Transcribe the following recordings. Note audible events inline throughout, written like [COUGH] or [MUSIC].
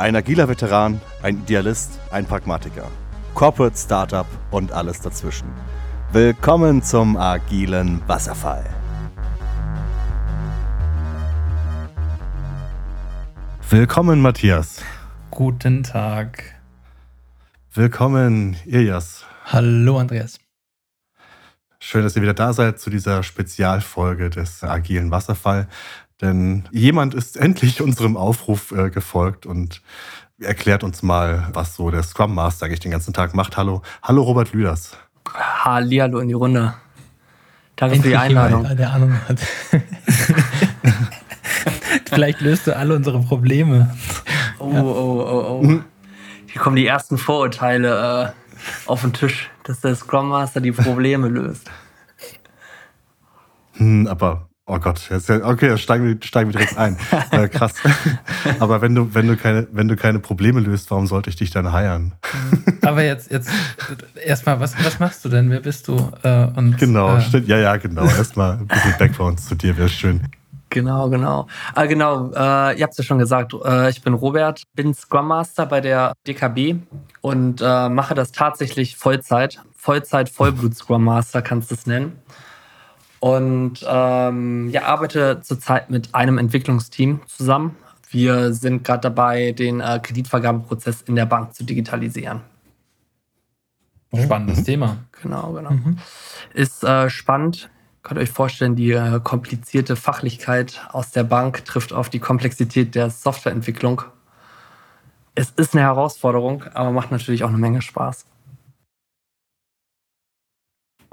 Ein agiler Veteran, ein Idealist, ein Pragmatiker. Corporate Startup und alles dazwischen. Willkommen zum agilen Wasserfall. Willkommen, Matthias. Guten Tag. Willkommen, Ilias. Hallo, Andreas. Schön, dass ihr wieder da seid zu dieser Spezialfolge des agilen Wasserfall. Denn jemand ist endlich unserem Aufruf äh, gefolgt und erklärt uns mal, was so der Scrum Master eigentlich den ganzen Tag macht. Hallo, hallo Robert Lüders. Hallihallo in die Runde. Danke für die Einladung. Jemand, der Ahnung hat. [LAUGHS] Vielleicht löst du alle unsere Probleme. Oh, oh, oh, oh. Hier kommen die ersten Vorurteile äh, auf den Tisch, dass der Scrum Master die Probleme löst. Hm, aber Oh Gott, jetzt, okay, steigen wir, steigen wir direkt ein. [LAUGHS] äh, krass. [LAUGHS] Aber wenn du, wenn, du keine, wenn du keine Probleme löst, warum sollte ich dich dann heiern? Aber jetzt, jetzt erstmal, was, was machst du denn? Wer bist du? Äh, und, genau, äh, stimmt. Ja, ja, genau. Erstmal ein bisschen Background zu dir wäre schön. Genau, genau. Ah, genau, äh, ihr habt es ja schon gesagt, äh, ich bin Robert, bin Scrum Master bei der DKB und äh, mache das tatsächlich Vollzeit. Vollzeit, Vollblut Scrum Master kannst du es nennen. Und ähm, ja, arbeite zurzeit mit einem Entwicklungsteam zusammen. Wir sind gerade dabei, den äh, Kreditvergabeprozess in der Bank zu digitalisieren. Spannendes mhm. Thema. Genau, genau. Mhm. Ist äh, spannend. Könnt ihr euch vorstellen, die äh, komplizierte Fachlichkeit aus der Bank trifft auf die Komplexität der Softwareentwicklung. Es ist eine Herausforderung, aber macht natürlich auch eine Menge Spaß.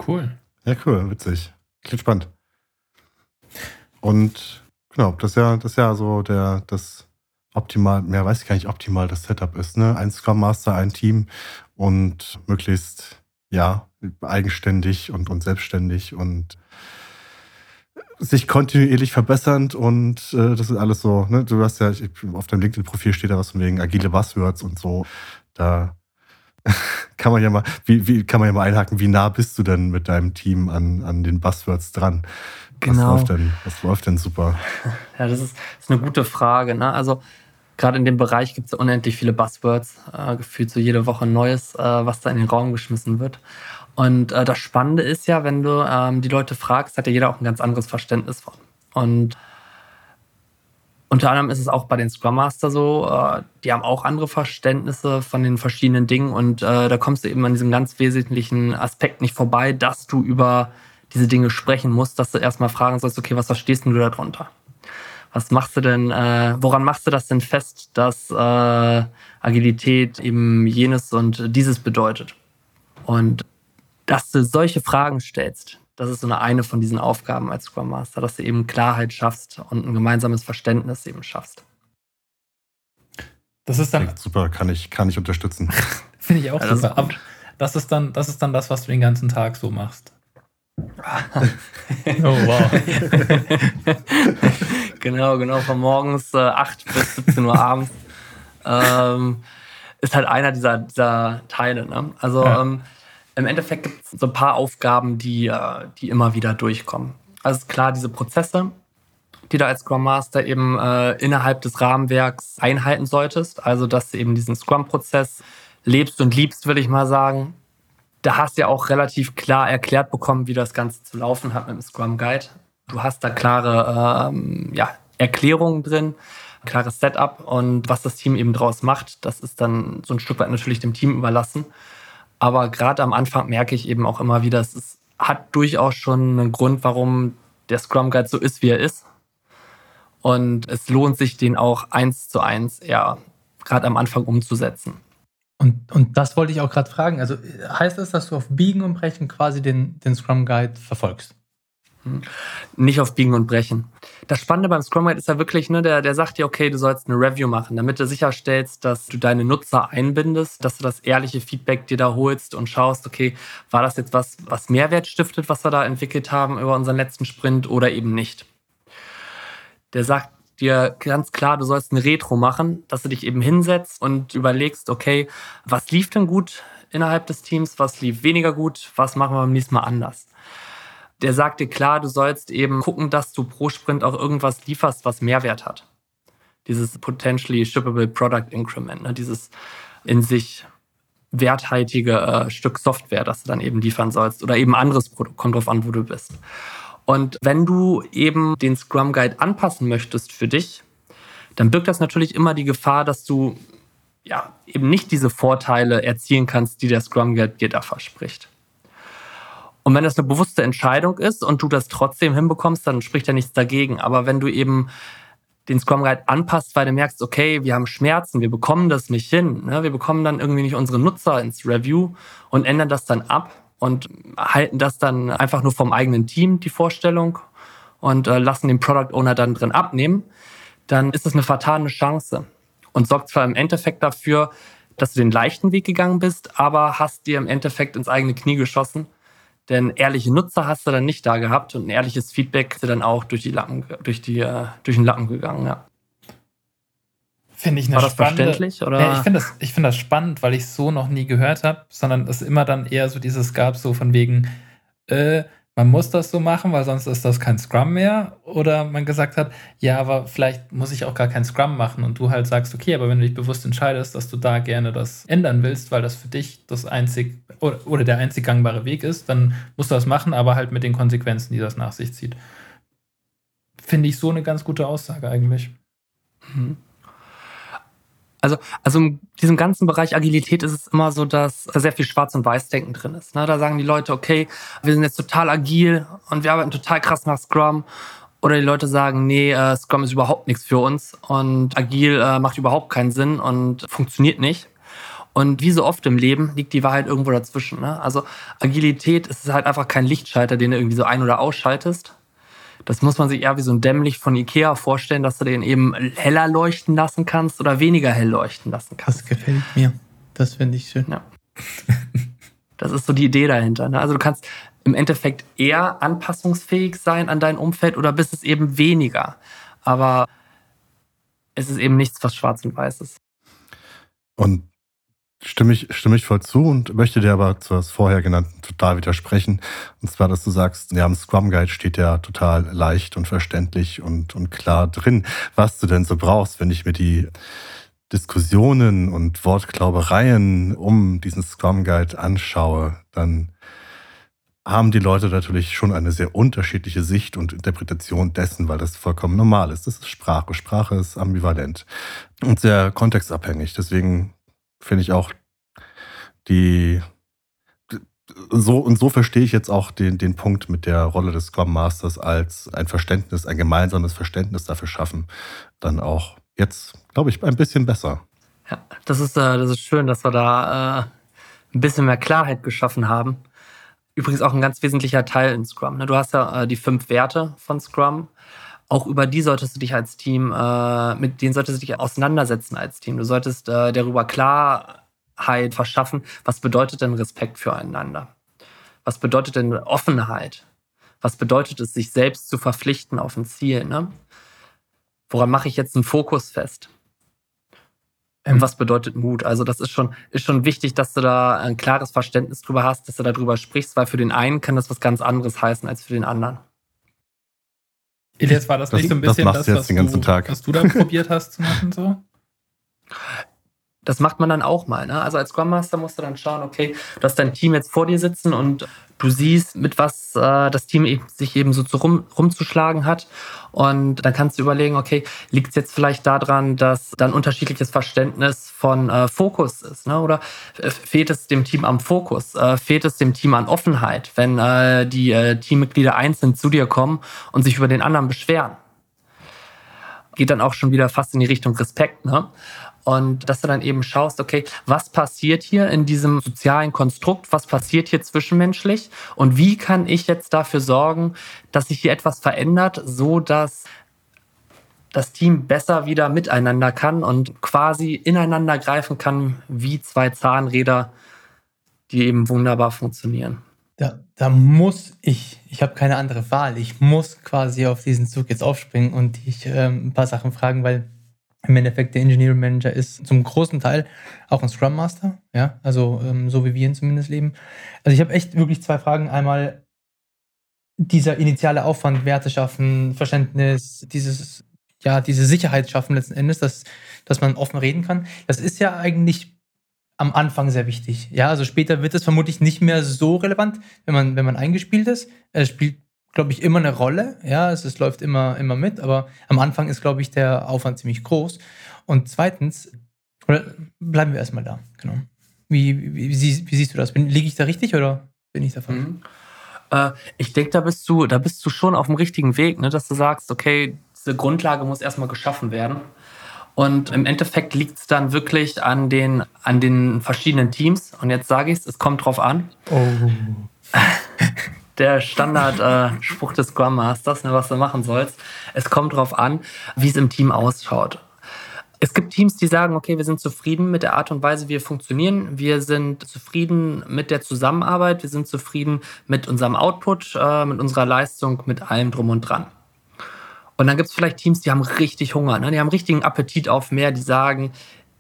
Cool. Ja, cool, witzig. Klingt spannend. Und genau, das ist ja, das ist ja so der, das optimal, mehr weiß ich gar nicht, optimal das Setup ist, ne? Ein Scrum Master, ein Team und möglichst, ja, eigenständig und, und selbstständig und sich kontinuierlich verbessernd und äh, das ist alles so, ne? Du hast ja, ich, auf deinem LinkedIn-Profil steht da was von wegen agile Buzzwords und so. Da [LAUGHS] kann man ja mal, wie, wie kann man ja mal einhaken, wie nah bist du denn mit deinem Team an, an den Buzzwords dran? Genau. Was läuft denn, was läuft denn super? [LAUGHS] Ja, das ist, das ist eine gute Frage. Ne? Also gerade in dem Bereich gibt es unendlich viele Buzzwords, äh, gefühlt so jede Woche Neues, äh, was da in den Raum geschmissen wird. Und äh, das Spannende ist ja, wenn du ähm, die Leute fragst, hat ja jeder auch ein ganz anderes Verständnis von. Und unter anderem ist es auch bei den Scrum Master so, äh, die haben auch andere Verständnisse von den verschiedenen Dingen und äh, da kommst du eben an diesem ganz wesentlichen Aspekt nicht vorbei, dass du über diese Dinge sprechen musst, dass du erstmal fragen sollst, okay, was verstehst du darunter? Was machst du denn, äh, woran machst du das denn fest, dass Agilität eben jenes und dieses bedeutet? Und dass du solche Fragen stellst, das ist so eine, eine von diesen Aufgaben als Scrum Master, dass du eben Klarheit schaffst und ein gemeinsames Verständnis eben schaffst. Das ist dann. super, kann ich, kann ich unterstützen. [LAUGHS] Finde ich auch ja, super. Das ist, das ist, dann, das ist dann das, was du den ganzen Tag so machst. [LAUGHS] oh, wow. [LAUGHS] genau, genau, von morgens äh, 8 bis 17 Uhr abends. Ähm, ist halt einer dieser, dieser Teile. Ne? Also ja. ähm, im Endeffekt gibt es so ein paar Aufgaben, die, äh, die immer wieder durchkommen. Also klar, diese Prozesse, die du als Scrum Master eben äh, innerhalb des Rahmenwerks einhalten solltest. Also, dass du eben diesen Scrum-Prozess lebst und liebst, würde ich mal sagen. Da hast du ja auch relativ klar erklärt bekommen, wie das Ganze zu laufen hat mit dem Scrum Guide. Du hast da klare ähm, ja, Erklärungen drin, klares Setup und was das Team eben draus macht, das ist dann so ein Stück weit natürlich dem Team überlassen. Aber gerade am Anfang merke ich eben auch immer wieder, es hat durchaus schon einen Grund, warum der Scrum Guide so ist, wie er ist. Und es lohnt sich, den auch eins zu eins eher gerade am Anfang umzusetzen. Und, und das wollte ich auch gerade fragen. Also heißt das, dass du auf Biegen und Brechen quasi den, den Scrum Guide verfolgst? Nicht auf Biegen und Brechen. Das Spannende beim Scrum Guide ist ja wirklich, ne, der, der sagt dir, okay, du sollst eine Review machen, damit du sicherstellst, dass du deine Nutzer einbindest, dass du das ehrliche Feedback dir da holst und schaust, okay, war das jetzt was, was Mehrwert stiftet, was wir da entwickelt haben über unseren letzten Sprint oder eben nicht. Der sagt dir ganz klar, du sollst eine Retro machen, dass du dich eben hinsetzt und überlegst, okay, was lief denn gut innerhalb des Teams, was lief weniger gut, was machen wir beim nächsten Mal anders der sagt dir klar, du sollst eben gucken, dass du pro Sprint auch irgendwas lieferst, was Mehrwert hat. Dieses potentially shippable Product Increment, ne? dieses in sich werthaltige äh, Stück Software, das du dann eben liefern sollst oder eben anderes Produkt, kommt drauf an, wo du bist. Und wenn du eben den Scrum Guide anpassen möchtest für dich, dann birgt das natürlich immer die Gefahr, dass du ja eben nicht diese Vorteile erzielen kannst, die der Scrum Guide dir da verspricht. Und wenn das eine bewusste Entscheidung ist und du das trotzdem hinbekommst, dann spricht ja nichts dagegen. Aber wenn du eben den Scrum Guide anpasst, weil du merkst, okay, wir haben Schmerzen, wir bekommen das nicht hin, ne? wir bekommen dann irgendwie nicht unsere Nutzer ins Review und ändern das dann ab und halten das dann einfach nur vom eigenen Team, die Vorstellung, und äh, lassen den Product Owner dann drin abnehmen, dann ist es eine vertane Chance und sorgt zwar im Endeffekt dafür, dass du den leichten Weg gegangen bist, aber hast dir im Endeffekt ins eigene Knie geschossen, denn ehrliche Nutzer hast du dann nicht da gehabt und ein ehrliches Feedback ist dann auch durch die Lappen, durch die, äh, durch den Lappen gegangen, ja. Finde ich eine War das spannende, verständlich? Oder? Ja, ich finde das, ich finde das spannend, weil ich es so noch nie gehört habe, sondern es immer dann eher so dieses gab, so von wegen, äh, man muss das so machen, weil sonst ist das kein Scrum mehr. Oder man gesagt hat, ja, aber vielleicht muss ich auch gar kein Scrum machen und du halt sagst, okay, aber wenn du dich bewusst entscheidest, dass du da gerne das ändern willst, weil das für dich das einzig oder, oder der einzig gangbare Weg ist, dann musst du das machen, aber halt mit den Konsequenzen, die das nach sich zieht. Finde ich so eine ganz gute Aussage eigentlich. Mhm. Also, also in diesem ganzen Bereich Agilität ist es immer so, dass da sehr viel Schwarz- und Weiß-Denken drin ist. Ne? Da sagen die Leute, okay, wir sind jetzt total agil und wir arbeiten total krass nach Scrum. Oder die Leute sagen, nee, äh, Scrum ist überhaupt nichts für uns und agil äh, macht überhaupt keinen Sinn und funktioniert nicht. Und wie so oft im Leben liegt die Wahrheit irgendwo dazwischen. Ne? Also Agilität ist halt einfach kein Lichtschalter, den du irgendwie so ein- oder ausschaltest, das muss man sich eher wie so ein Dämmlicht von Ikea vorstellen, dass du den eben heller leuchten lassen kannst oder weniger hell leuchten lassen kannst. Das gefällt mir. Das finde ich schön. Ja. [LAUGHS] Das ist so die Idee dahinter. Ne? Also du kannst im Endeffekt eher anpassungsfähig sein an dein Umfeld oder bist es eben weniger. Aber es ist eben nichts, was schwarz und weiß ist. Und Stimme ich, stimme ich voll zu und möchte dir aber zu was vorher genannten total widersprechen. Und zwar, dass du sagst, ja, im Scrum Guide steht ja total leicht und verständlich und, und klar drin, was du denn so brauchst, wenn ich mir die Diskussionen und Wortglaubereien um diesen Scrum Guide anschaue, dann haben die Leute natürlich schon eine sehr unterschiedliche Sicht und Interpretation dessen, weil das vollkommen normal ist. Das ist Sprache. Sprache ist ambivalent und sehr kontextabhängig. Deswegen finde ich auch die so und so verstehe ich jetzt auch den, den Punkt mit der Rolle des Scrum Masters als ein Verständnis, ein gemeinsames Verständnis dafür schaffen, dann auch jetzt, glaube ich, ein bisschen besser. Ja, das ist, äh, das ist schön, dass wir da äh, ein bisschen mehr Klarheit geschaffen haben. Übrigens auch ein ganz wesentlicher Teil in Scrum. Ne? Du hast ja äh, die fünf Werte von Scrum. Auch über die solltest du dich als Team, äh, mit denen solltest du dich auseinandersetzen als Team. Du solltest äh, darüber Klarheit verschaffen, was bedeutet denn Respekt füreinander? Was bedeutet denn Offenheit? Was bedeutet es, sich selbst zu verpflichten auf ein Ziel? Ne? Woran mache ich jetzt einen Fokus fest? Und ähm. was bedeutet Mut? Also das ist schon, ist schon wichtig, dass du da ein klares Verständnis drüber hast, dass du darüber sprichst, weil für den einen kann das was ganz anderes heißen als für den anderen. Elias, war das, das nicht so ein bisschen das, das was, du, was du dann probiert hast zu machen? So? Das macht man dann auch mal. Ne? Also als Scrum Master musst du dann schauen, okay, du hast dein Team jetzt vor dir sitzen und du siehst, mit was äh, das Team eben, sich eben so zu rum, rumzuschlagen hat. Und dann kannst du überlegen, okay, liegt es jetzt vielleicht daran, dass dann unterschiedliches Verständnis von äh, Fokus ist? Ne? Oder äh, fehlt es dem Team am Fokus? Äh, fehlt es dem Team an Offenheit, wenn äh, die äh, Teammitglieder einzeln zu dir kommen und sich über den anderen beschweren? Geht dann auch schon wieder fast in die Richtung Respekt. Ne? Und dass du dann eben schaust, okay, was passiert hier in diesem sozialen Konstrukt? Was passiert hier zwischenmenschlich? Und wie kann ich jetzt dafür sorgen, dass sich hier etwas verändert, so dass das Team besser wieder miteinander kann und quasi ineinander greifen kann, wie zwei Zahnräder, die eben wunderbar funktionieren. Da, da muss ich, ich habe keine andere Wahl, ich muss quasi auf diesen Zug jetzt aufspringen und dich ähm, ein paar Sachen fragen, weil im Endeffekt der Engineering Manager ist zum großen Teil auch ein Scrum Master, ja, also ähm, so wie wir ihn zumindest leben. Also ich habe echt wirklich zwei Fragen. Einmal dieser initiale Aufwand, Werte schaffen, Verständnis, dieses ja, diese Sicherheit schaffen letzten Endes, dass, dass man offen reden kann. Das ist ja eigentlich am Anfang sehr wichtig. Ja, also später wird es vermutlich nicht mehr so relevant, wenn man, wenn man eingespielt ist. Es spielt, glaube ich, immer eine Rolle. Ja, es, es läuft immer, immer mit, aber am Anfang ist, glaube ich, der Aufwand ziemlich groß. Und zweitens, bleiben wir erstmal da, genau. Wie, wie, wie, wie siehst du das? liege ich da richtig oder bin ich da falsch? Mhm. Äh, ich denke, da bist du, da bist du schon auf dem richtigen Weg, ne? dass du sagst, okay, diese Grundlage muss erstmal geschaffen werden. Und im Endeffekt liegt es dann wirklich an den, an den verschiedenen Teams. Und jetzt sage ich es, es kommt drauf an. Oh. [LAUGHS] Der Standardspruch äh, des Scrum Masters, ne, was du machen sollst. Es kommt drauf an, wie es im Team ausschaut. Es gibt Teams, die sagen, okay, wir sind zufrieden mit der Art und Weise, wie wir funktionieren. Wir sind zufrieden mit der Zusammenarbeit. Wir sind zufrieden mit unserem Output, äh, mit unserer Leistung, mit allem drum und dran. Und dann gibt es vielleicht Teams, die haben richtig Hunger, ne? die haben richtigen Appetit auf mehr, die sagen,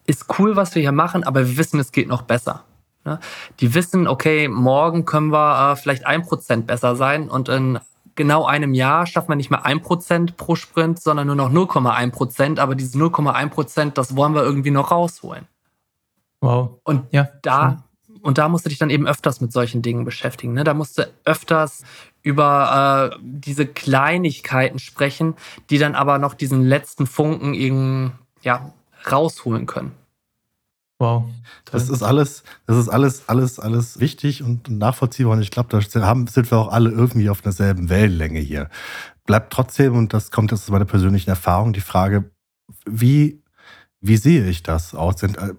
ist cool, was wir hier machen, aber wir wissen, es geht noch besser. Ne? Die wissen, okay, morgen können wir äh, vielleicht ein Prozent besser sein und in genau einem Jahr schafft man nicht mehr ein Prozent pro Sprint, sondern nur noch 0,1 Prozent. Aber diese 0,1 Prozent, das wollen wir irgendwie noch rausholen. Wow. Und ja, da, und da musst du dich dann eben öfters mit solchen Dingen beschäftigen. Ne? Da musst du öfters über äh, diese Kleinigkeiten sprechen, die dann aber noch diesen letzten Funken eben, ja, rausholen können. Wow. Das ist alles, das ist alles, alles, alles wichtig und nachvollziehbar. Und ich glaube, da sind wir auch alle irgendwie auf derselben Wellenlänge hier. Bleibt trotzdem, und das kommt jetzt aus meiner persönlichen Erfahrung, die Frage, wie, wie sehe ich das aus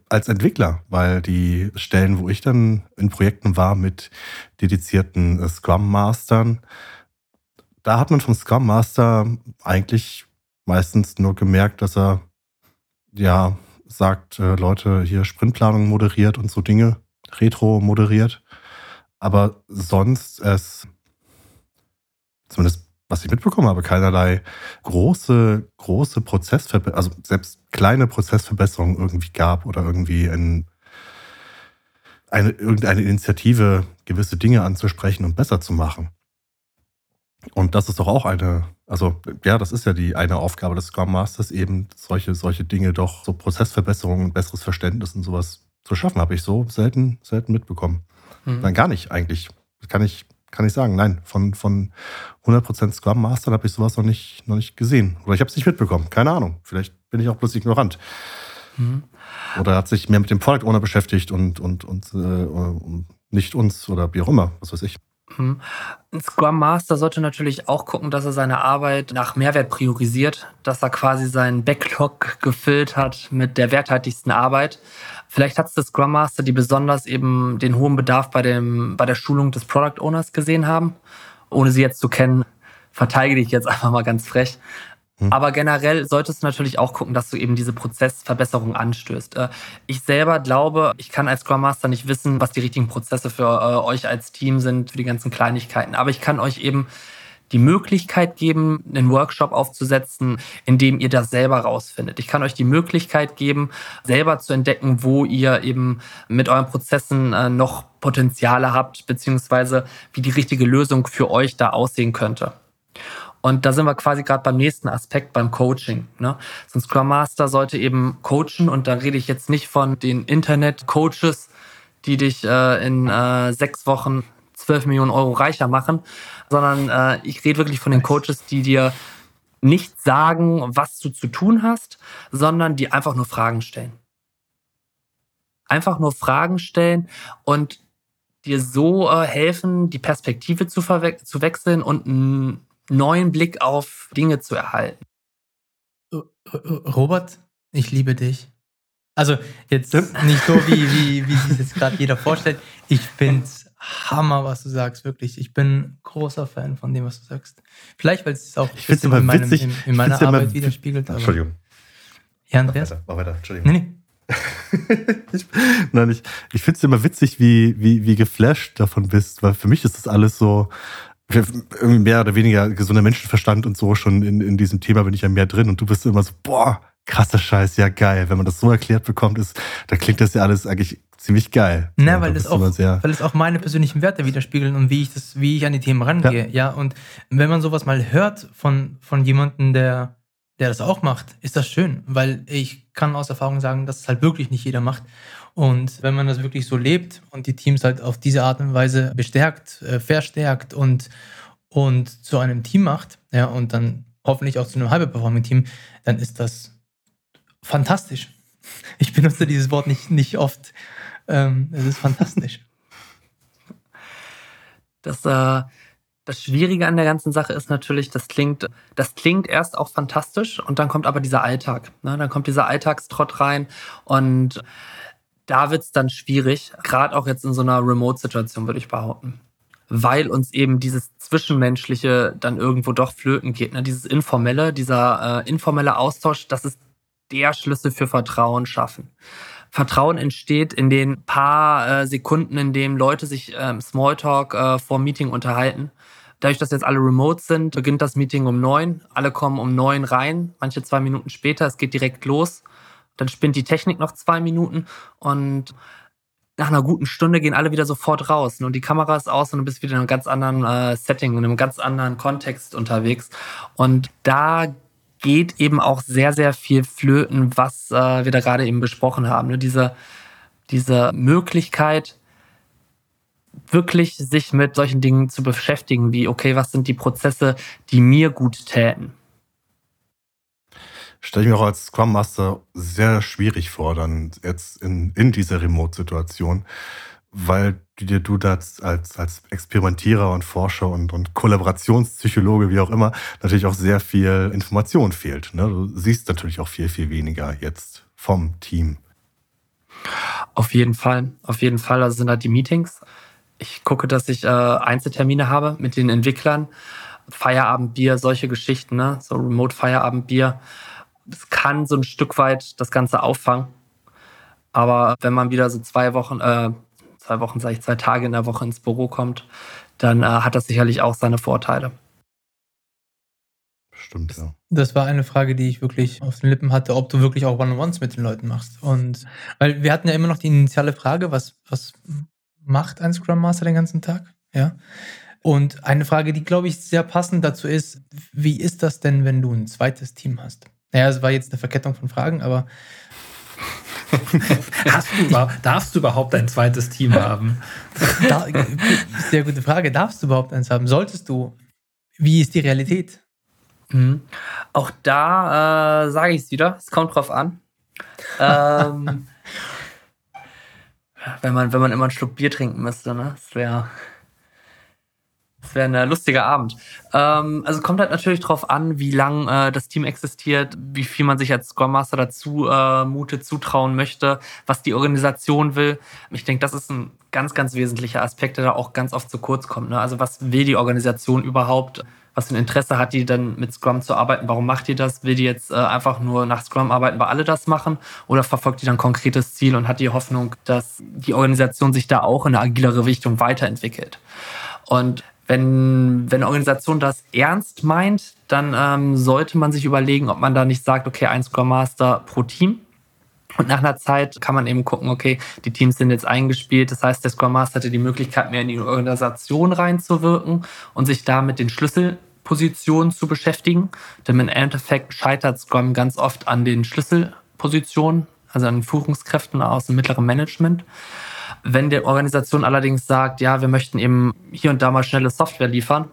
als Entwickler? Weil die Stellen, wo ich dann in Projekten war mit dedizierten äh, Scrum Mastern, da hat man vom Scrum Master eigentlich meistens nur gemerkt, dass er ja sagt, äh, Leute, hier Sprintplanung moderiert und so Dinge, Retro moderiert. Aber sonst es, zumindest was ich mitbekommen habe, keinerlei große, große Prozessverbesserungen, also selbst kleine Prozessverbesserungen irgendwie gab oder irgendwie ein, eine, irgendeine Initiative, gewisse Dinge anzusprechen und besser zu machen. Und das ist doch auch eine, also ja, das ist ja die eine Aufgabe des Scrum Masters, eben solche, solche Dinge doch, so Prozessverbesserungen, besseres Verständnis und sowas zu schaffen, habe ich so selten, selten mitbekommen. Mhm. Nein, gar nicht eigentlich. Kann ich, kann ich sagen. Nein, von, von 100% Scrum Master habe ich sowas noch nicht, noch nicht gesehen. Oder ich habe es nicht mitbekommen. Keine Ahnung. Vielleicht bin ich auch bloß ignorant. Mhm. Oder hat sich mehr mit dem Product Owner beschäftigt und, und, und, äh, und nicht uns oder wie auch immer, was weiß ich. Ein Scrum Master sollte natürlich auch gucken, dass er seine Arbeit nach Mehrwert priorisiert, dass er quasi seinen Backlog gefüllt hat mit der werthaltigsten Arbeit. Vielleicht hat es der Scrum Master, die besonders eben den hohen Bedarf bei, dem, bei der Schulung des Product Owners gesehen haben. Ohne sie jetzt zu kennen, verteidige ich jetzt einfach mal ganz frech. Hm. Aber generell solltest du natürlich auch gucken, dass du eben diese Prozessverbesserung anstößt. Äh, ich selber glaube, ich kann als Scrum Master nicht wissen, was die richtigen Prozesse für äh, euch als Team sind, für die ganzen Kleinigkeiten. Aber ich kann euch eben die Möglichkeit geben, einen Workshop aufzusetzen, in dem ihr das selber rausfindet. Ich kann euch die Möglichkeit geben, selber zu entdecken, wo ihr eben mit euren Prozessen äh, noch Potenziale habt, beziehungsweise wie die richtige Lösung für euch da aussehen könnte. Und da sind wir quasi gerade beim nächsten Aspekt, beim Coaching. Ne? So ein Scrum Master sollte eben coachen und da rede ich jetzt nicht von den Internet-Coaches, die dich äh, in äh, sechs Wochen 12 Millionen Euro reicher machen, sondern äh, ich rede wirklich von den Coaches, die dir nicht sagen, was du zu tun hast, sondern die einfach nur Fragen stellen. Einfach nur Fragen stellen und dir so äh, helfen, die Perspektive zu, zu wechseln und neuen Blick auf Dinge zu erhalten. Robert, ich liebe dich. Also jetzt nicht so, wie, wie, wie [LAUGHS] sich das gerade jeder vorstellt. Ich finde es Hammer, was du sagst, wirklich. Ich bin großer Fan von dem, was du sagst. Vielleicht, weil es auch ich in, meinem, witzig, in, in meiner Arbeit widerspiegelt. Entschuldigung. Ja, Andreas? Mach weiter, Entschuldigung. Nee, nee. ich, [LAUGHS] nein, ich, ich finde es immer witzig, wie, wie, wie geflasht davon bist, weil für mich ist das alles so, mehr oder weniger gesunder Menschenverstand und so schon in, in diesem Thema bin ich ja mehr drin und du bist immer so, boah, krasser Scheiß, ja geil. Wenn man das so erklärt bekommt, ist, da klingt das ja alles eigentlich ziemlich geil. Na, ja, weil, das auch, weil es auch meine persönlichen Werte widerspiegeln und wie ich das, wie ich an die Themen rangehe. Ja, ja und wenn man sowas mal hört von, von jemandem, der der das auch macht, ist das schön, weil ich kann aus Erfahrung sagen, dass es halt wirklich nicht jeder macht. Und wenn man das wirklich so lebt und die Teams halt auf diese Art und Weise bestärkt, äh, verstärkt und, und zu einem Team macht, ja, und dann hoffentlich auch zu einem Hyper-Performing-Team, dann ist das fantastisch. [LAUGHS] Ich benutze dieses Wort nicht, nicht oft. Ähm, es ist fantastisch. [LAUGHS] Das, äh, das Schwierige an der ganzen Sache ist natürlich, das klingt, das klingt erst auch fantastisch und dann kommt aber dieser Alltag. Ne? Dann kommt dieser Alltagstrott rein und da wird es dann schwierig, gerade auch jetzt in so einer Remote-Situation, würde ich behaupten. Weil uns eben dieses Zwischenmenschliche dann irgendwo doch flöten geht. Ne? Dieses Informelle, dieser äh, informelle Austausch, das ist der Schlüssel für Vertrauen schaffen. Vertrauen entsteht in den paar äh, Sekunden, in denen Leute sich ähm, Smalltalk äh, vor Meeting unterhalten. Dadurch, dass jetzt alle remote sind, beginnt das Meeting um neun. Alle kommen um neun rein, manche zwei Minuten später. Es geht direkt los. Dann spinnt die Technik noch zwei Minuten und nach einer guten Stunde gehen alle wieder sofort raus. Und die Kamera ist aus und du bist wieder in einem ganz anderen äh, Setting, in einem ganz anderen Kontext unterwegs. Und da geht eben auch sehr, sehr viel flöten, was äh, wir da gerade eben besprochen haben. Ne? Diese, diese Möglichkeit, wirklich sich mit solchen Dingen zu beschäftigen, wie, okay, was sind die Prozesse, die mir gut täten? Stelle ich mir auch als Scrum Master sehr schwierig vor, dann jetzt in, in dieser Remote-Situation, weil dir du das als, als Experimentierer und Forscher und, und Kollaborationspsychologe, wie auch immer, natürlich auch sehr viel Information fehlt. Ne? Du siehst natürlich auch viel, viel weniger jetzt vom Team. Auf jeden Fall, auf jeden Fall. Also sind halt die Meetings. Ich gucke, dass ich äh, Einzeltermine habe mit den Entwicklern. Feierabendbier, solche Geschichten, ne? so Remote-Feierabendbier. Das kann so ein Stück weit das Ganze auffangen. Aber wenn man wieder so zwei Wochen, äh, zwei Wochen, sage ich, zwei Tage in der Woche ins Büro kommt, dann äh, hat das sicherlich auch seine Vorteile. Stimmt, ja. Das war eine Frage, die ich wirklich auf den Lippen hatte, ob du wirklich auch One-on-Ones mit den Leuten machst. Und weil wir hatten ja immer noch die initiale Frage, was, was macht ein Scrum Master den ganzen Tag? Ja. Und eine Frage, die, glaube ich, sehr passend dazu ist, wie ist das denn, wenn du ein zweites Team hast? Naja, es war jetzt eine Verkettung von Fragen, aber [LAUGHS] Hast du darfst du überhaupt ein zweites Team haben? Da, sehr gute Frage. Darfst du überhaupt eins haben? Solltest du? Wie ist die Realität? Mhm. Auch da äh, sage ich es wieder. Es kommt drauf an. Ähm, [LAUGHS] wenn, man, wenn man immer einen Schluck Bier trinken müsste, ne? Das wäre das wäre ein lustiger Abend. Ähm, also kommt halt natürlich drauf an, wie lang äh, das Team existiert, wie viel man sich als Scrum Master dazu äh, mutet, zutrauen möchte, was die Organisation will. Ich denke, das ist ein ganz, ganz wesentlicher Aspekt, der da auch ganz oft zu kurz kommt. Ne? Also was will die Organisation überhaupt? Was für ein Interesse hat die denn mit Scrum zu arbeiten? Warum macht die das? Will die jetzt äh, einfach nur nach Scrum arbeiten, weil alle das machen? Oder verfolgt die dann ein konkretes Ziel und hat die Hoffnung, dass die Organisation sich da auch in eine agilere Richtung weiterentwickelt? Und wenn, wenn eine Organisation das ernst meint, dann ähm, sollte man sich überlegen, ob man da nicht sagt, okay, ein Scrum Master pro Team. Und nach einer Zeit kann man eben gucken, okay, die Teams sind jetzt eingespielt. Das heißt, der Scrum Master hatte die Möglichkeit, mehr in die Organisation reinzuwirken und sich da mit den Schlüsselpositionen zu beschäftigen. Denn im Endeffekt scheitert Scrum ganz oft an den Schlüsselpositionen, also an den Führungskräften aus dem mittleren Management. Wenn die Organisation allerdings sagt, ja, wir möchten eben hier und da mal schnelle Software liefern,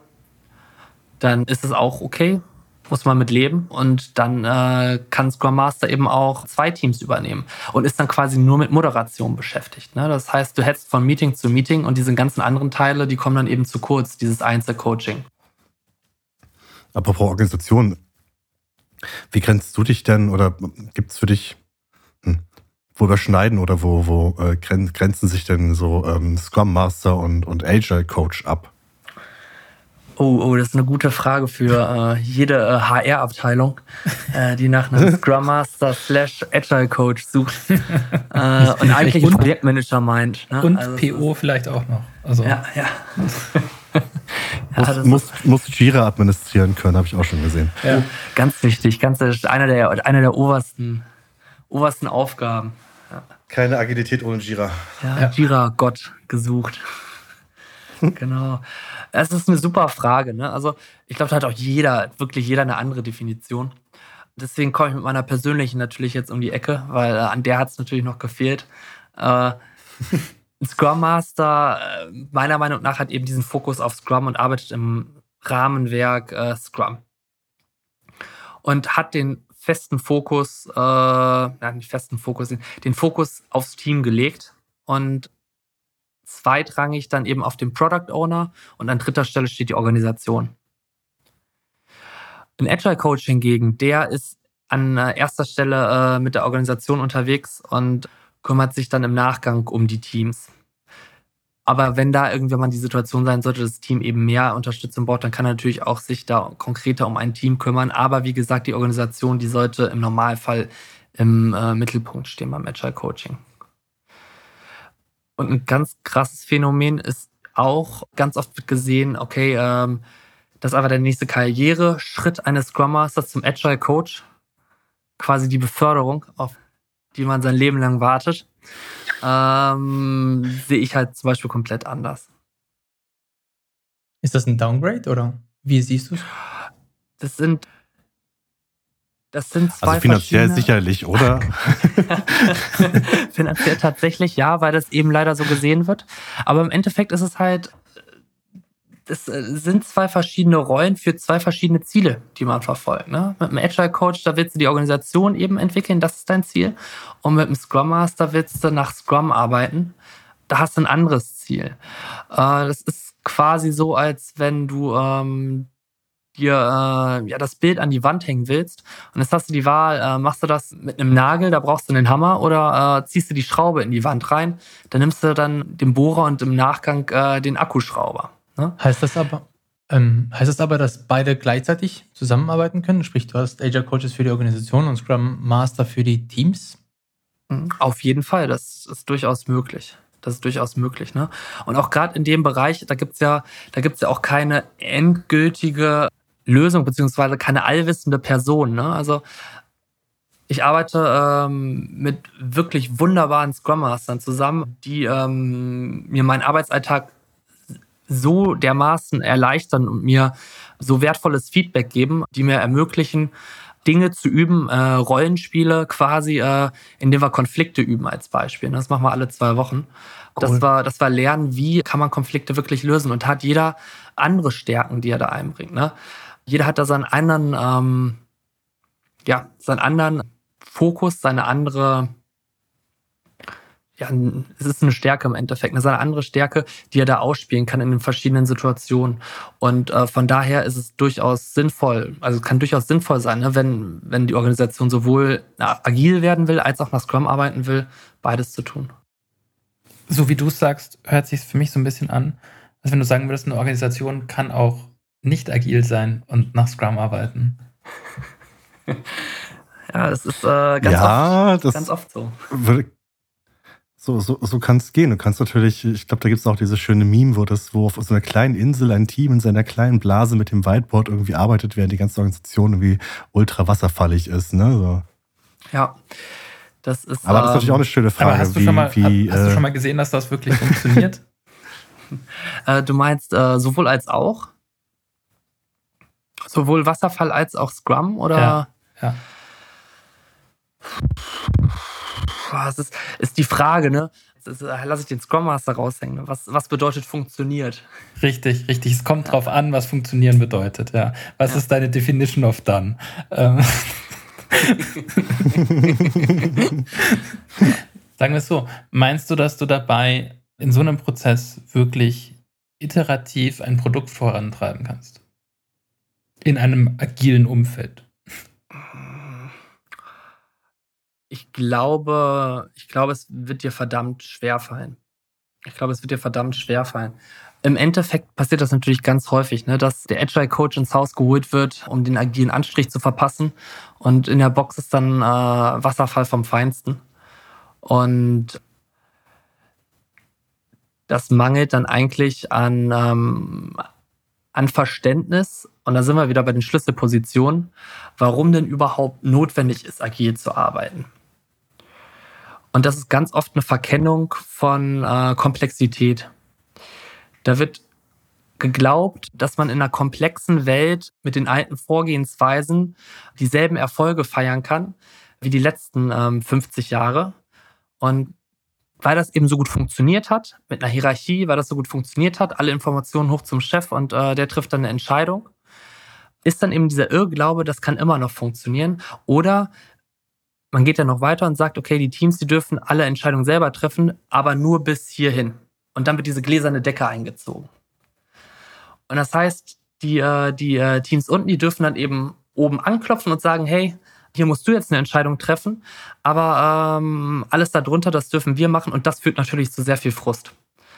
dann ist es auch okay, muss man mit leben und dann äh, kann Scrum Master eben auch zwei Teams übernehmen und ist dann quasi nur mit Moderation beschäftigt. Ne? Das heißt, du hetzt von Meeting zu Meeting und diese ganzen anderen Teile, die kommen dann eben zu kurz, dieses Einzelcoaching. Apropos Organisation, wie grenzt du dich denn oder gibt es für dich wo überschneiden oder wo, wo äh, grenzen sich denn so ähm, Scrum Master und, und Agile Coach ab? Oh, oh, das ist eine gute Frage für äh, jede äh, HR-Abteilung, äh, die nach einem [LAUGHS] Scrum Master slash Agile Coach sucht äh, und eigentlich einen Projektmanager meint. Ne? Und also, PO vielleicht auch noch. Also. Ja, ja. [LAUGHS] ja muss, muss, muss Jira administrieren können, habe ich auch schon gesehen. Ja. Ganz wichtig, ganz einer der, einer der obersten, obersten Aufgaben. Keine Agilität ohne Jira. Ja, ja. Jira, Gott, gesucht. [LAUGHS] genau. Es ist eine super Frage. Ne? Also ich glaube, da hat auch jeder, wirklich jeder eine andere Definition. Deswegen komme ich mit meiner persönlichen natürlich jetzt um die Ecke, weil äh, an der hat es natürlich noch gefehlt. Äh, [LAUGHS] Scrum Master, äh, meiner Meinung nach, hat eben diesen Fokus auf Scrum und arbeitet im Rahmenwerk äh, Scrum. Und hat den festen Fokus, äh, ja, nicht festen Fokus, den Fokus aufs Team gelegt und zweitrangig dann eben auf den Product Owner und an dritter Stelle steht die Organisation. Ein Agile Coach hingegen, der ist an äh, erster Stelle äh, mit der Organisation unterwegs und kümmert sich dann im Nachgang um die Teams. Aber wenn da irgendwann mal die Situation sein sollte, dass das Team eben mehr Unterstützung braucht, dann kann er natürlich auch sich da konkreter um ein Team kümmern. Aber wie gesagt, die Organisation, die sollte im Normalfall im äh, Mittelpunkt stehen beim Agile Coaching. Und ein ganz krasses Phänomen ist auch ganz oft gesehen, okay, ähm, das ist einfach der nächste Karriereschritt eines Scrum Masters zum Agile Coach. Quasi die Beförderung, auf die man sein Leben lang wartet. Ähm, sehe ich halt zum Beispiel komplett anders. Ist das ein Downgrade oder wie siehst du es? Das sind das sind zwei also finanziell sicherlich, oder? [LAUGHS] finanziell tatsächlich ja, weil das eben leider so gesehen wird. Aber im Endeffekt ist es halt das äh, sind zwei verschiedene Rollen für zwei verschiedene Ziele, die man verfolgt. Ne? Mit einem Agile Coach, da willst du die Organisation eben entwickeln, das ist dein Ziel. Und mit einem Scrum Master willst du nach Scrum arbeiten. Da hast du ein anderes Ziel. Äh, das ist quasi so, als wenn du ähm, dir äh, ja das Bild an die Wand hängen willst und jetzt hast du die Wahl, äh, machst du das mit einem Nagel, da brauchst du einen Hammer oder äh, ziehst du die Schraube in die Wand rein, dann nimmst du dann den Bohrer und im Nachgang äh, den Akkuschrauber. Ne? Heißt das aber, ähm, heißt das aber, dass beide gleichzeitig zusammenarbeiten können? Sprich, du hast Agile Coaches für die Organisation und Scrum Master für die Teams? Mhm. Auf jeden Fall, das ist durchaus möglich. Das ist durchaus möglich. Ne? Und auch gerade in dem Bereich, da gibt's ja, da gibt's ja auch keine endgültige Lösung, beziehungsweise keine allwissende Person. Ne? Also ich arbeite ähm, mit wirklich wunderbaren Scrum Mastern zusammen, die ähm, mir meinen Arbeitsalltag so dermaßen erleichtern und mir so wertvolles Feedback geben, die mir ermöglichen, Dinge zu üben, äh, Rollenspiele quasi, äh, indem wir Konflikte üben als Beispiel. Das machen wir alle zwei Wochen. Cool. Das war, das war lernen, wie kann man Konflikte wirklich lösen und hat jeder andere Stärken, die er da einbringt. Ne? Jeder hat da seinen anderen, ähm, ja, seinen anderen Fokus, seine andere ja, es ist eine Stärke im Endeffekt, eine seine andere Stärke, die er da ausspielen kann in den verschiedenen Situationen. Und äh, von daher ist es durchaus sinnvoll, also es kann durchaus sinnvoll sein, ne, wenn, wenn die Organisation sowohl agil werden will, als auch nach Scrum arbeiten will, beides zu tun. So wie du es sagst, hört sich für mich so ein bisschen an, als wenn du sagen würdest, eine Organisation kann auch nicht agil sein und nach Scrum arbeiten. [LAUGHS] ja, das ist äh, ganz, ja, oft, das ganz oft so. So, so, so kann es gehen. Du kannst natürlich, ich glaube, da gibt es auch dieses schöne Meme, wo das, wo auf so einer kleinen Insel ein Team in seiner kleinen Blase mit dem Whiteboard irgendwie arbeitet, während die ganze Organisation irgendwie ultra wasserfallig ist. Ne? So. Ja. Das ist, aber das ist natürlich auch eine schöne Frage. Hast, du, wie, schon mal, wie, hast äh, du schon mal gesehen, dass das wirklich funktioniert? [LAUGHS] äh, du meinst äh, sowohl als auch? Sowohl Wasserfall als auch Scrum? Oder? Ja. ja das ist, ist die Frage, ne? Ist, lass ich den Scrum Master raushängen. Ne? Was, was bedeutet funktioniert? Richtig, richtig. Es kommt drauf an, was funktionieren bedeutet, ja. Was ja. ist deine Definition of done? Ähm. [LAUGHS] Sagen wir es so, meinst du, dass du dabei in so einem Prozess wirklich iterativ ein Produkt vorantreiben kannst? In einem agilen Umfeld? Ich glaube, ich glaube, es wird dir verdammt schwer fallen. Ich glaube, es wird dir verdammt schwer fallen. Im Endeffekt passiert das natürlich ganz häufig, ne, dass der Agile Coach ins Haus geholt wird, um den agilen Anstrich zu verpassen. Und in der Box ist dann äh, Wasserfall vom Feinsten. Und das mangelt dann eigentlich an, ähm, an Verständnis. Und da sind wir wieder bei den Schlüsselpositionen, warum denn überhaupt notwendig ist, agil zu arbeiten. Und das ist ganz oft eine Verkennung von äh, Komplexität. Da wird geglaubt, dass man in einer komplexen Welt mit den alten Vorgehensweisen dieselben Erfolge feiern kann wie die letzten ähm, 50 Jahre. Und weil das eben so gut funktioniert hat, mit einer Hierarchie, weil das so gut funktioniert hat, alle Informationen hoch zum Chef und äh, der trifft dann eine Entscheidung, ist dann eben dieser Irrglaube, das kann immer noch funktionieren. Oder man geht ja noch weiter und sagt, okay, die Teams, die dürfen alle Entscheidungen selber treffen, aber nur bis hierhin. Und dann wird diese gläserne Decke eingezogen. Und das heißt, die, äh, die äh, Teams unten, die dürfen dann eben oben anklopfen und sagen, hey, hier musst du jetzt eine Entscheidung treffen, aber ähm, alles darunter, das dürfen wir machen und das führt natürlich zu sehr viel Frust.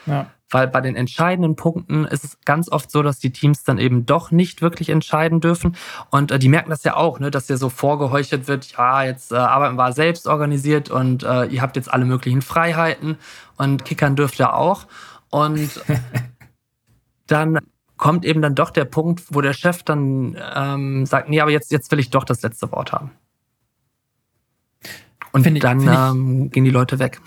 Ja. Weil bei den entscheidenden Punkten ist es ganz oft so, dass die Teams dann eben doch nicht wirklich entscheiden dürfen. Und äh, die merken das ja auch, ne, dass hier so vorgeheuchelt wird, ja, jetzt äh, arbeiten wir selbst organisiert und äh, ihr habt jetzt alle möglichen Freiheiten und kickern dürft ihr auch. Und [LAUGHS] dann kommt eben dann doch der Punkt, wo der Chef dann ähm, sagt, nee, aber jetzt, jetzt will ich doch das letzte Wort haben. Und find dann ich, ähm, gehen die Leute weg.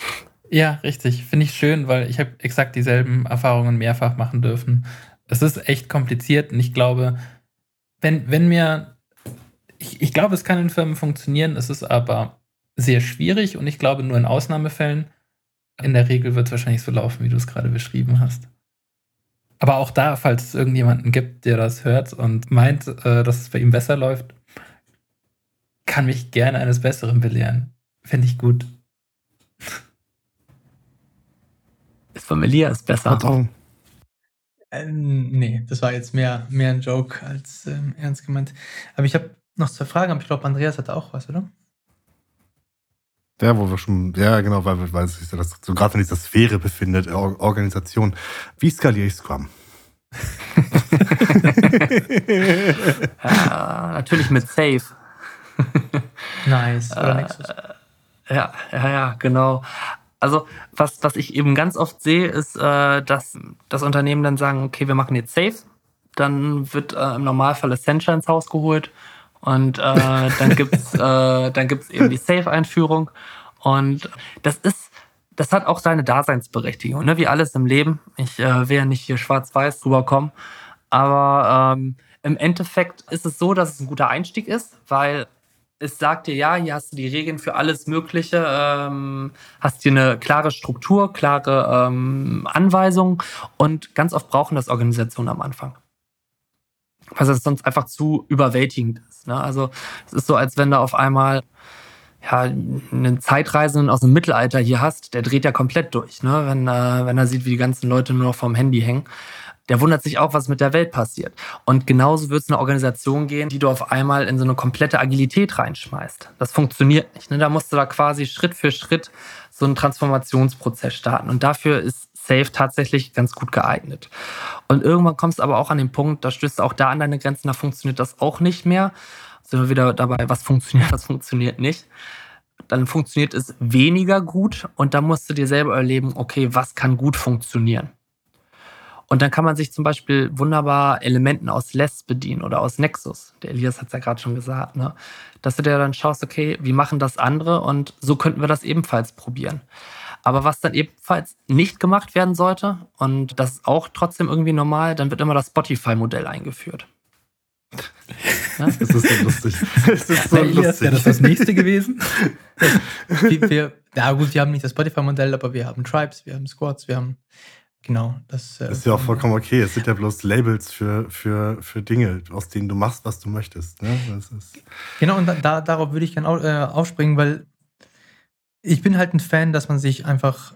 Ja, richtig. Finde ich schön, weil ich habe exakt dieselben Erfahrungen mehrfach machen dürfen. Es ist echt kompliziert und ich glaube, wenn, wenn mir, ich, ich glaube, es kann in Firmen funktionieren, es ist aber sehr schwierig und ich glaube nur in Ausnahmefällen. In der Regel wird es wahrscheinlich so laufen, wie du es gerade beschrieben hast. Aber auch da, falls es irgendjemanden gibt, der das hört und meint, äh, dass es bei ihm besser läuft, kann mich gerne eines Besseren belehren. Finde ich gut. Familie ist besser. Ähm, nee, das war jetzt mehr, mehr ein Joke als ähm, ernst gemeint. Aber ich habe noch zwei Fragen, aber ich glaube, Andreas hatte auch was, oder? Ja, wo wir schon, ja, genau, weil, weil sich das so gerade in dieser Sphäre befindet, Organisation. Wie skaliere ich Scrum? [LAUGHS] ja, natürlich mit Safe. nice. Oder Nexus. Ja, ja, ja, genau. Also was, was ich eben ganz oft sehe, ist, äh, dass das Unternehmen dann sagen, okay, wir machen jetzt Safe. Dann wird äh, im Normalfall Essentia ins Haus geholt und äh, [LAUGHS] dann gibt's äh, dann gibt's eben die Safe-Einführung und das ist das hat auch seine Daseinsberechtigung, ne? wie alles im Leben. Ich äh, will ja nicht hier schwarz-weiß rüberkommen, aber ähm, im Endeffekt ist es so, dass es ein guter Einstieg ist, weil es sagt dir, ja, hier hast du die Regeln für alles Mögliche, ähm, hast hier eine klare Struktur, klare ähm, Anweisungen und ganz oft brauchen das Organisationen am Anfang. Was es sonst einfach zu überwältigend ist. Ne? Also es ist so, als wenn da auf einmal ja, einen Zeitreisenden aus dem Mittelalter hier hast, der dreht ja komplett durch, ne? wenn, äh, wenn er sieht, wie die ganzen Leute nur noch vorm Handy hängen der wundert sich auch, was mit der Welt passiert. Und genauso wird es eine Organisation gehen, die du auf einmal in so eine komplette Agilität reinschmeißt. Das funktioniert nicht. Ne? Da musst du da quasi Schritt für Schritt so einen Transformationsprozess starten. Und dafür ist Safe tatsächlich ganz gut geeignet. Und irgendwann kommst du aber auch an den Punkt, da stößt du auch da an deine Grenzen, da funktioniert das auch nicht mehr. Sind wir wieder dabei, was funktioniert, was funktioniert nicht dann funktioniert es weniger gut und dann musst du dir selber erleben, okay, was kann gut funktionieren? Und dann kann man sich zum Beispiel wunderbar Elementen aus Less bedienen oder aus Nexus. Der Elias hat es ja gerade schon gesagt, ne? Dass du dir dann schaust, okay, wie machen das andere und so könnten wir das ebenfalls probieren. Aber was dann ebenfalls nicht gemacht werden sollte, und das ist auch trotzdem irgendwie normal, dann wird immer das Spotify-Modell eingeführt. Ja? Das ist so lustig. Das ist so Elias, wäre das das nächste gewesen? [LAUGHS] wir, wir, ja gut, wir haben nicht das Spotify-Modell, aber wir haben Tribes, wir haben Squads, wir haben Genau, das, äh, ist ja auch vollkommen okay. Es sind ja bloß Labels für, für, für Dinge, aus denen du machst, was du möchtest. Ne? genau, und da, darauf würde ich gerne äh, aufspringen, weil ich bin halt ein Fan, dass man sich einfach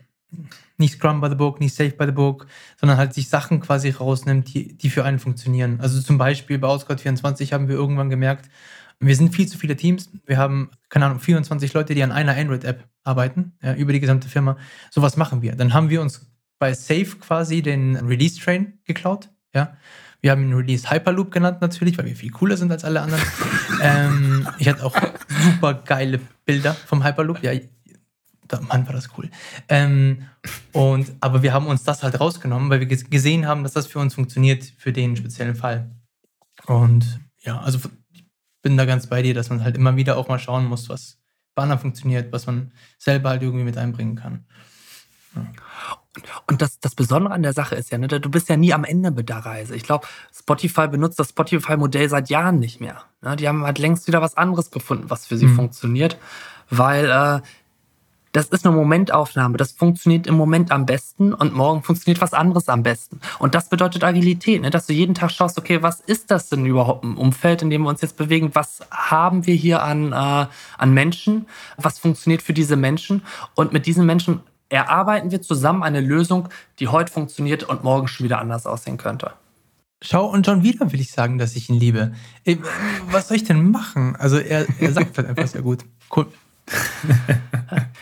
nicht Scrum by the Book, nicht Safe by the Book, sondern halt sich Sachen quasi rausnimmt, die, die für einen funktionieren. Also zum Beispiel bei Auscode 24 haben wir irgendwann gemerkt, wir sind viel zu viele Teams. Wir haben, keine Ahnung, 24 Leute, die an einer Android-App arbeiten, ja, über die gesamte Firma. Sowas machen wir. Dann haben wir uns bei Safe quasi den Release Train geklaut. Ja. Wir haben ihn Release Hyperloop genannt natürlich, weil wir viel cooler sind als alle anderen. [LAUGHS] ähm, ich hatte auch super geile Bilder vom Hyperloop. Ja, Mann, war das cool. Ähm, und, aber wir haben uns das halt rausgenommen, weil wir gesehen haben, dass das für uns funktioniert, für den speziellen Fall. Und ja, also ich bin da ganz bei dir, dass man halt immer wieder auch mal schauen muss, was bei anderen funktioniert, was man selber halt irgendwie mit einbringen kann. Ja. Und das, das Besondere an der Sache ist ja, ne, du bist ja nie am Ende mit der Reise. Ich glaube, Spotify benutzt das Spotify-Modell seit Jahren nicht mehr. Ne? Die haben halt längst wieder was anderes gefunden, was für sie mhm. funktioniert, weil äh, das ist eine Momentaufnahme. Das funktioniert im Moment am besten und morgen funktioniert was anderes am besten. Und das bedeutet Agilität, ne? dass du jeden Tag schaust, okay, was ist das denn überhaupt im Umfeld, in dem wir uns jetzt bewegen? Was haben wir hier an, äh, an Menschen? Was funktioniert für diese Menschen? Und mit diesen Menschen erarbeiten wir zusammen eine Lösung, die heute funktioniert und morgen schon wieder anders aussehen könnte. Schau, und schon wieder will ich sagen, dass ich ihn liebe. Was soll ich denn machen? Also er, er sagt halt einfach sehr gut. Cool. [LAUGHS]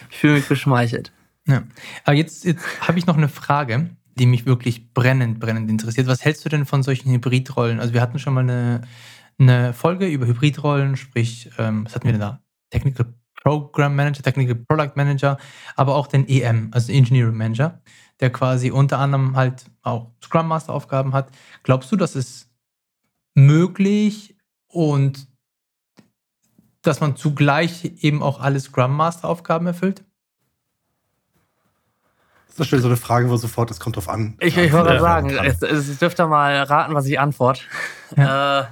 ich fühle mich beschmeichelt. Ja. Aber jetzt, jetzt habe ich noch eine Frage, die mich wirklich brennend, brennend interessiert. Was hältst du denn von solchen Hybridrollen? Also wir hatten schon mal eine, eine Folge über Hybridrollen, sprich, ähm, was hatten wir denn da? Technical Program Manager, Technical Product Manager, aber auch den EM, also Engineering Manager, der quasi unter anderem halt auch Scrum Master Aufgaben hat. Glaubst du, dass es möglich und dass man zugleich eben auch alle Scrum Master Aufgaben erfüllt? Das ist so eine Frage, wo sofort, es kommt drauf an. Ich, ich wollte sagen, es, es dürft ihr mal raten, was ich antworte. Ja. [LAUGHS] Äh,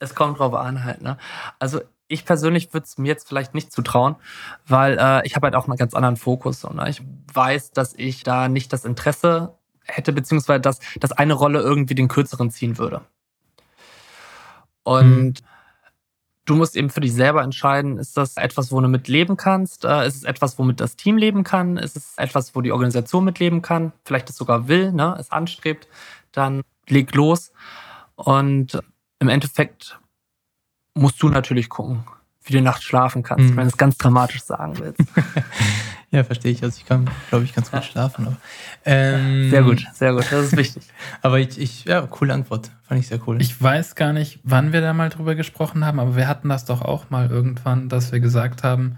es kommt drauf an halt. Ne? Also ich persönlich würde es mir jetzt vielleicht nicht zutrauen, weil äh, ich habe halt auch einen ganz anderen Fokus. Und ne? ich weiß, dass ich da nicht das Interesse hätte, beziehungsweise dass, dass eine Rolle irgendwie den kürzeren ziehen würde. Und mhm du musst eben für dich selber entscheiden, ist das etwas, wo du mit leben kannst? Äh, ist es etwas, womit das Team leben kann? Ist es etwas, wo die Organisation mitleben kann? Vielleicht es sogar will, ne? es anstrebt, dann leg los. Und im Endeffekt musst du natürlich gucken, wie du nachts schlafen kannst, mhm. wenn du es ganz dramatisch sagen willst. [LAUGHS] Ja, verstehe ich. Also ich kann, glaube ich, ganz gut schlafen. Aber, ähm, sehr gut, sehr gut. Das ist wichtig. [LAUGHS] aber ich, ich, ja, coole Antwort. Fand ich sehr cool. Ich weiß gar nicht, wann wir da mal drüber gesprochen haben, aber wir hatten das doch auch mal irgendwann, dass wir gesagt haben,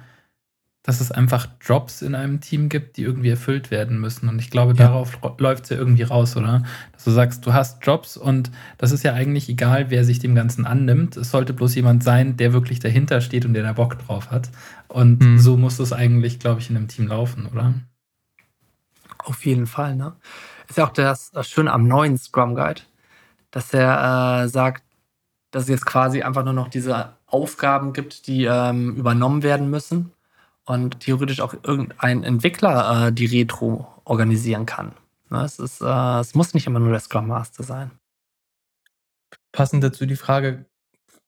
dass es einfach Jobs in einem Team gibt, die irgendwie erfüllt werden müssen. Und ich glaube, ja. darauf läuft es ja irgendwie raus, oder? Dass du sagst, du hast Jobs und das ist ja eigentlich egal, wer sich dem Ganzen annimmt. Es sollte bloß jemand sein, der wirklich dahinter steht und der da Bock drauf hat. Und mhm. so muss es eigentlich, glaube ich, in einem Team laufen, oder? Auf jeden Fall, ne? Ist ja auch das, das Schöne am neuen Scrum Guide, dass er äh, sagt, dass es jetzt quasi einfach nur noch diese Aufgaben gibt, die ähm, übernommen werden müssen und theoretisch auch irgendein Entwickler äh, die Retro organisieren kann. Ne, es, ist, äh, es muss nicht immer nur der Scrum Master sein. Passend dazu die Frage,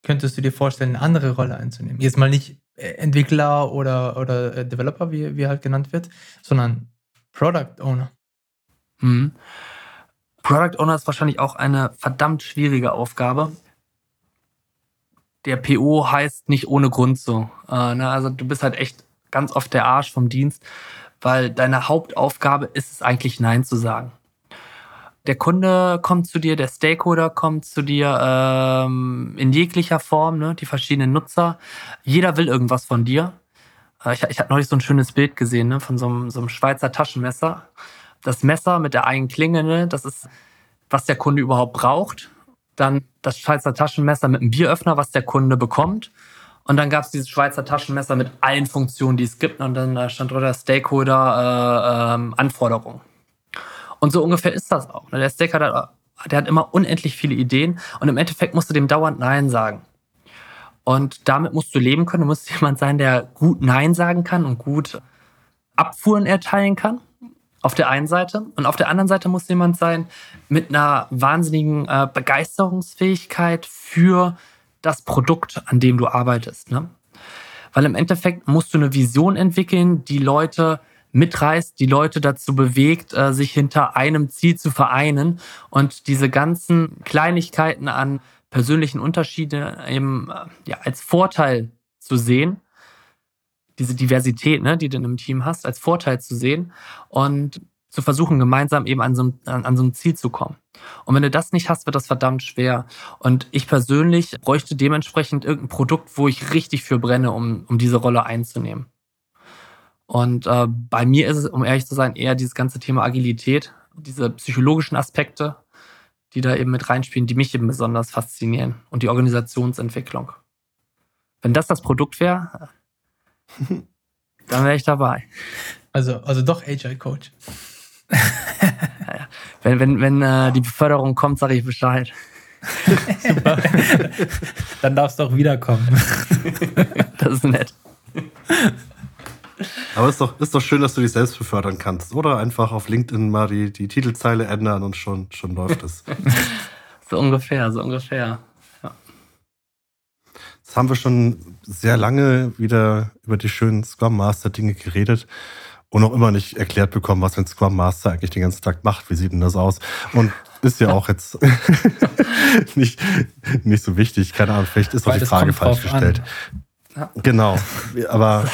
könntest du dir vorstellen, eine andere Rolle einzunehmen? Jetzt mal nicht äh, Entwickler oder, oder äh, Developer, wie, wie halt genannt wird, sondern Product Owner. Mhm. Product Owner ist wahrscheinlich auch eine verdammt schwierige Aufgabe. Der PO heißt nicht ohne Grund so. Äh, ne? Also du bist halt echt ganz oft der Arsch vom Dienst, weil deine Hauptaufgabe ist es eigentlich Nein zu sagen. Der Kunde kommt zu dir, der Stakeholder kommt zu dir ähm, in jeglicher Form, ne? die verschiedenen Nutzer. Jeder will irgendwas von dir. Äh, ich, ich hatte neulich so ein schönes Bild gesehen ne? von so einem, so einem Schweizer Taschenmesser. Das Messer mit der einen Klinge, ne? das ist, was der Kunde überhaupt braucht. Dann das Schweizer Taschenmesser mit einem Bieröffner, was der Kunde bekommt. Und dann gab es dieses Schweizer Taschenmesser mit allen Funktionen, die es gibt. Und dann stand drunter Stakeholder äh, ähm, Anforderungen. Und so ungefähr ist das auch. Ne? Der Stakeholder, der hat immer unendlich viele Ideen und im Endeffekt musst du dem dauernd Nein sagen. Und damit musst du leben können. Du musst [LAUGHS] jemand sein, der gut Nein sagen kann und gut Abfuhren erteilen kann. Auf der einen Seite. Und auf der anderen Seite muss jemand sein mit einer wahnsinnigen äh, Begeisterungsfähigkeit für das Produkt, an dem du arbeitest. Ne? Weil im Endeffekt musst du eine Vision entwickeln, die Leute mitreißt, die Leute dazu bewegt, äh, sich hinter einem Ziel zu vereinen und diese ganzen Kleinigkeiten an persönlichen Unterschieden eben äh, ja, als Vorteil zu sehen, diese Diversität, ne, die du in einem Team hast, als Vorteil zu sehen und zu versuchen, gemeinsam eben an so, an, an so ein Ziel zu kommen. Und wenn du das nicht hast, wird das verdammt schwer. Und ich persönlich bräuchte dementsprechend irgendein Produkt, wo ich richtig für brenne, um, um diese Rolle einzunehmen. Und äh, bei mir ist es, um ehrlich zu sein, eher dieses ganze Thema Agilität, diese psychologischen Aspekte, die da eben mit reinspielen, die mich eben besonders faszinieren und die Organisationsentwicklung. Wenn das das Produkt wäre, [LAUGHS] dann wäre ich dabei. Also, also doch Agile Coach. [LAUGHS] naja. Wenn, wenn, wenn äh, die Beförderung kommt, sage ich Bescheid. Super. [LAUGHS] Dann darfst du auch wiederkommen. [LAUGHS] das ist nett. Aber ist doch, ist doch schön, dass du dich selbst befördern kannst. Oder einfach auf LinkedIn mal die, die Titelzeile ändern und schon, schon läuft es. [LAUGHS] so ungefähr, so ungefähr. Ja. Jetzt haben wir schon sehr lange wieder über die schönen Scrum Master Dinge geredet und noch immer nicht erklärt bekommen, was ein Scrum Master eigentlich den ganzen Tag macht. Wie sieht denn das aus? Und ist ja auch jetzt [LAUGHS] nicht, nicht so wichtig. Keine Ahnung, vielleicht ist auch die Frage falsch gestellt. An. Genau, [LAUGHS] aber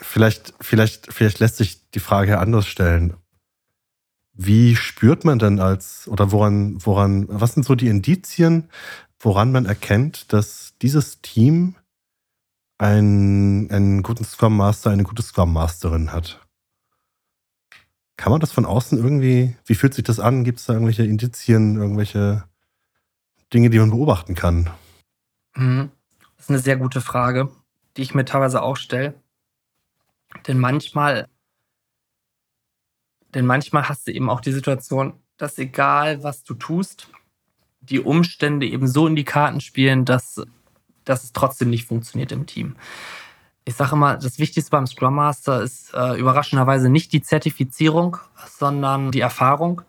vielleicht, vielleicht, vielleicht lässt sich die Frage anders stellen. Wie spürt man denn als, oder woran, woran, was sind so die Indizien, woran man erkennt, dass dieses Team einen, einen guten Scrum Master, eine gute Scrum Masterin hat? Kann man das von außen irgendwie, wie fühlt sich das an? Gibt es da irgendwelche Indizien, irgendwelche Dinge, die man beobachten kann? Mhm. Das ist eine sehr gute Frage, die ich mir teilweise auch stelle. Denn manchmal, denn manchmal hast du eben auch die Situation, dass egal was du tust, die Umstände eben so in die Karten spielen, dass, dass es trotzdem nicht funktioniert im Team ich sage immer, das Wichtigste beim Scrum Master ist äh, überraschenderweise nicht die Zertifizierung, sondern die Erfahrung.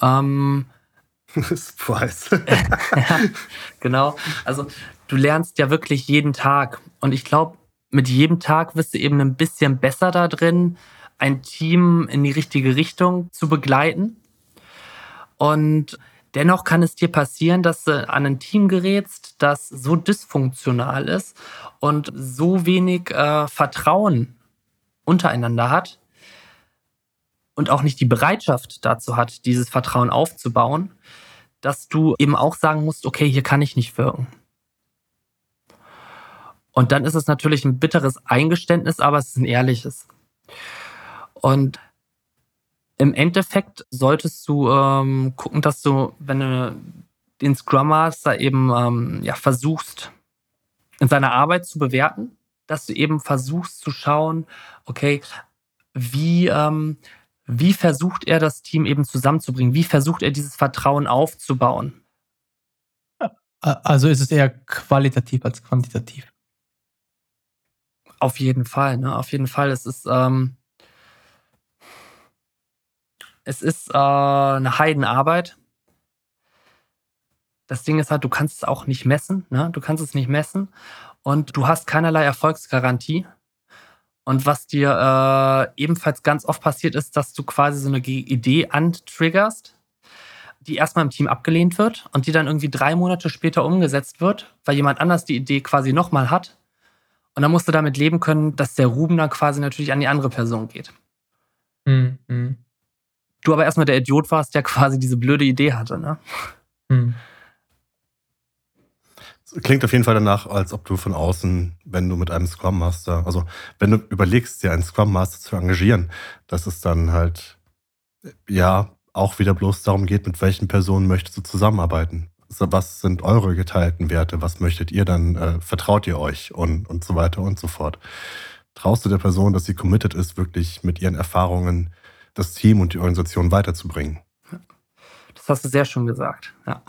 Ähm, [LAUGHS] Surprise. [LAUGHS] ja, genau. Also du lernst ja wirklich jeden Tag. Und ich glaube, mit jedem Tag wirst du eben ein bisschen besser da drin, ein Team in die richtige Richtung zu begleiten. Und dennoch kann es dir passieren, dass du an ein Team gerätst, das so dysfunktional ist und so wenig äh, Vertrauen untereinander hat und auch nicht die Bereitschaft dazu hat, dieses Vertrauen aufzubauen, dass du eben auch sagen musst, okay, hier kann ich nicht wirken. Und dann ist es natürlich ein bitteres Eingeständnis, aber es ist ein ehrliches. Und im Endeffekt solltest du ähm, gucken, dass du, wenn du den Scrum Master eben ähm, ja, versuchst, in seiner Arbeit zu bewerten, dass du eben versuchst zu schauen, okay, wie, ähm, wie versucht er das Team eben zusammenzubringen? Wie versucht er dieses Vertrauen aufzubauen? Also ist es eher qualitativ als quantitativ. Auf jeden Fall, ne? Auf jeden Fall. Es ist, ähm, es ist äh, eine Heidenarbeit. Das Ding ist halt, du kannst es auch nicht messen. Ne? Du kannst es nicht messen und du hast keinerlei Erfolgsgarantie. Und was dir äh, ebenfalls ganz oft passiert ist, dass du quasi so eine Idee antriggerst, die erstmal im Team abgelehnt wird und die dann irgendwie drei Monate später umgesetzt wird, weil jemand anders die Idee quasi nochmal hat. Und dann musst du damit leben können, dass der Ruben dann quasi natürlich an die andere Person geht. Mhm. Du aber erstmal der Idiot warst, der quasi diese blöde Idee hatte, ne? Mhm. Klingt auf jeden Fall danach, als ob du von außen, wenn du mit einem Scrum Master, also wenn du überlegst, dir einen Scrum Master zu engagieren, dass es dann halt, ja, auch wieder bloß darum geht, mit welchen Personen möchtest du zusammenarbeiten. Also was sind eure geteilten Werte? Was möchtet ihr dann? Äh, vertraut ihr euch? Und, und so weiter und so fort. Traust du der Person, dass sie committed ist, wirklich mit ihren Erfahrungen das Team und die Organisation weiterzubringen? Das hast du sehr schön gesagt, ja.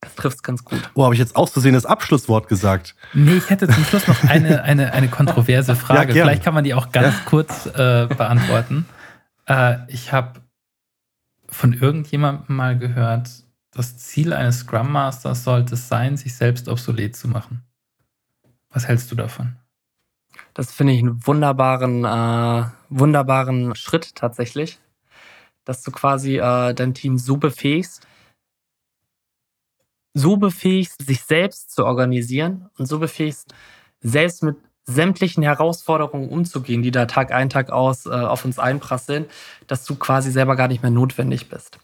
Das trifft ganz gut. Oh, habe ich jetzt aus Versehen das Abschlusswort gesagt? Nee, ich hätte zum Schluss noch eine, eine, eine kontroverse [LAUGHS] Frage. Ja, Vielleicht kann man die auch ganz ja. kurz äh, beantworten. Äh, ich habe von irgendjemandem mal gehört, das Ziel eines Scrum Masters sollte es sein, sich selbst obsolet zu machen. Was hältst du davon? Das finde ich einen wunderbaren, äh, wunderbaren Schritt tatsächlich, dass du quasi äh, dein Team so befähigst, so befähigst, sich selbst zu organisieren und so befähigst, selbst mit sämtlichen Herausforderungen umzugehen, die da Tag ein, Tag aus äh, auf uns einprasseln, dass du quasi selber gar nicht mehr notwendig bist.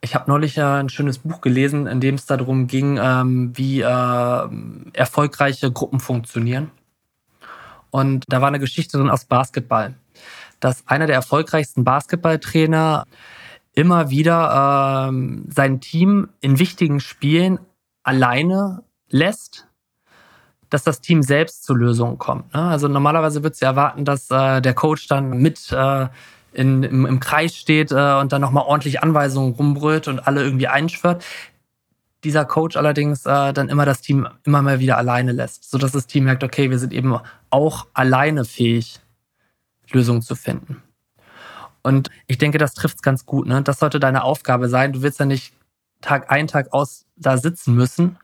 Ich habe neulich äh, ein schönes Buch gelesen, in dem es darum ging, ähm, wie äh, erfolgreiche Gruppen funktionieren. Und da war eine Geschichte drin aus Basketball, dass einer der erfolgreichsten Basketballtrainer immer wieder ähm, sein Team in wichtigen Spielen alleine lässt, dass das Team selbst zur Lösung kommt. Ne? Also normalerweise wird es erwarten, dass äh, der Coach dann mit äh, in, im, im Kreis steht äh, und dann nochmal ordentlich Anweisungen rumbrüllt und alle irgendwie einschwört. Dieser Coach allerdings äh, dann immer das Team immer mal wieder alleine lässt, sodass das Team merkt, okay, wir sind eben auch alleine fähig, Lösungen zu finden. Und ich denke, das trifft es ganz gut. Ne? Das sollte deine Aufgabe sein. Du willst ja nicht Tag ein, Tag aus da sitzen müssen,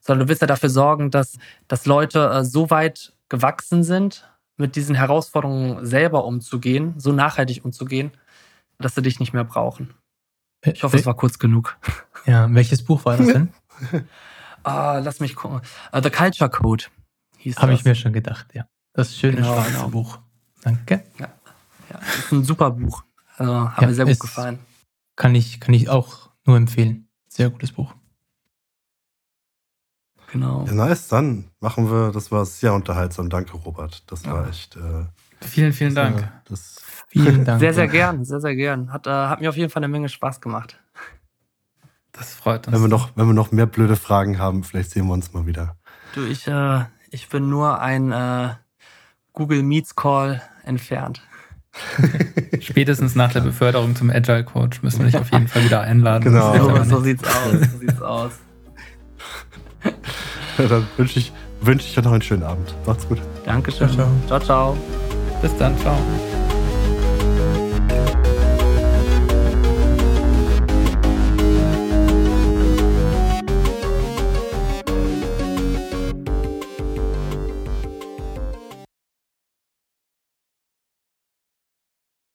sondern du willst ja dafür sorgen, dass, dass Leute äh, so weit gewachsen sind, mit diesen Herausforderungen selber umzugehen, so nachhaltig umzugehen, dass sie dich nicht mehr brauchen. Ich hoffe, es war kurz genug. Ja, welches Buch war das denn? [LAUGHS] ah, lass mich gucken. Uh, The Culture Code hieß Habe ich mir schon gedacht, ja. Das schöne genau, schwarze genau. Buch. Danke. Ja. ja, das ist ein super Buch. Also, hat ja, mir sehr gut gefallen. Kann ich, kann ich auch nur empfehlen. Sehr gutes Buch. Genau. Ja, nice, dann machen wir, das war sehr unterhaltsam. Danke, Robert. Das war echt. Äh, vielen, vielen Dank. War, das vielen [LAUGHS] Dank. Sehr, sehr gern, sehr, sehr gern. Hat, äh, hat mir auf jeden Fall eine Menge Spaß gemacht. Das freut uns. Wenn wir noch, wenn wir noch mehr blöde Fragen haben, vielleicht sehen wir uns mal wieder. Du, ich, äh, ich bin nur ein äh, Google Meets Call entfernt. [LAUGHS] Spätestens nach der Beförderung zum Agile Coach müssen wir dich auf jeden Fall wieder einladen. Genau. So, so sieht's aus. So sieht's aus. [LAUGHS] Ja, dann wünsche ich, wünsch ich dir noch einen schönen Abend. Macht's gut. Dankeschön. Ciao, ciao. ciao, ciao. Bis dann. Ciao.